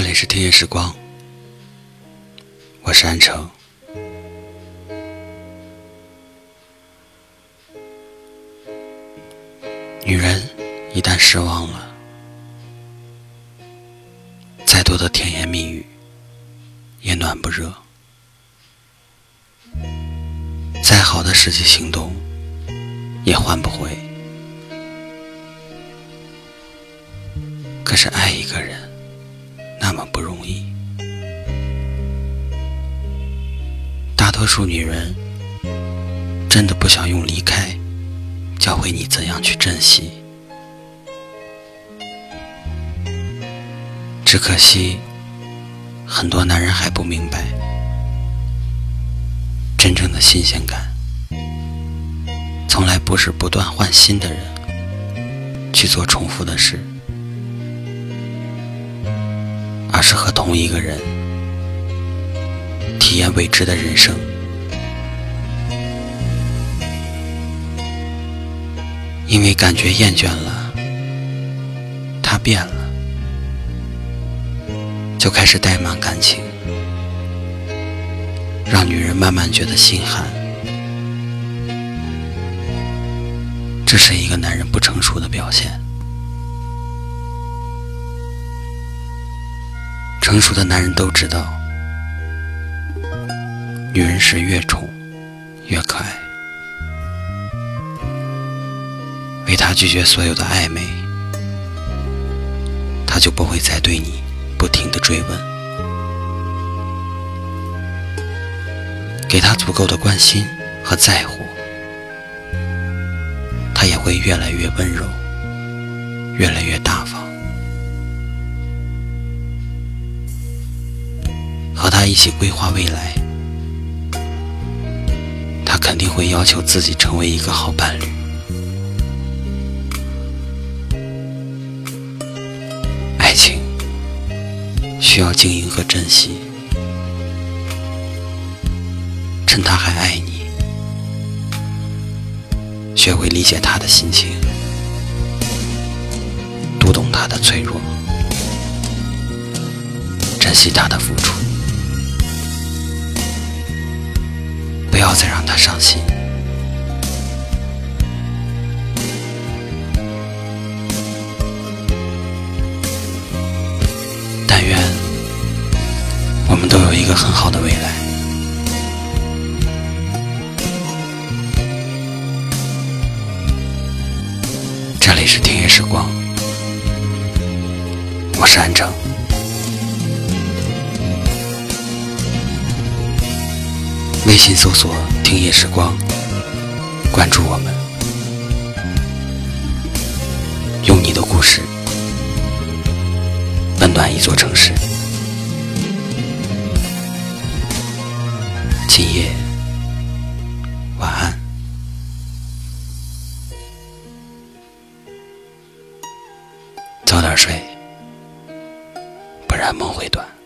这里是听夜时光，我是安城。女人一旦失望了，再多的甜言蜜语也暖不热，再好的实际行动也换不回。可是爱一个人。数女人真的不想用离开教会你怎样去珍惜，只可惜很多男人还不明白，真正的新鲜感从来不是不断换新的人去做重复的事。而是和同一个人体验未知的人生，因为感觉厌倦了，他变了，就开始怠慢感情，让女人慢慢觉得心寒。这是一个男人不成熟的表现。成熟的男人都知道，女人是越宠越可爱。拒绝所有的暧昧，他就不会再对你不停的追问。给他足够的关心和在乎，他也会越来越温柔，越来越大方。和他一起规划未来，他肯定会要求自己成为一个好伴侣。需要经营和珍惜，趁他还爱你，学会理解他的心情，读懂他的脆弱，珍惜他的付出。不要再让他伤心。我们都有一个很好的未来。这里是听夜时光，我是安城。微信搜索“听夜时光”，关注我们，用你的故事温暖一座城市。睡不然梦会短。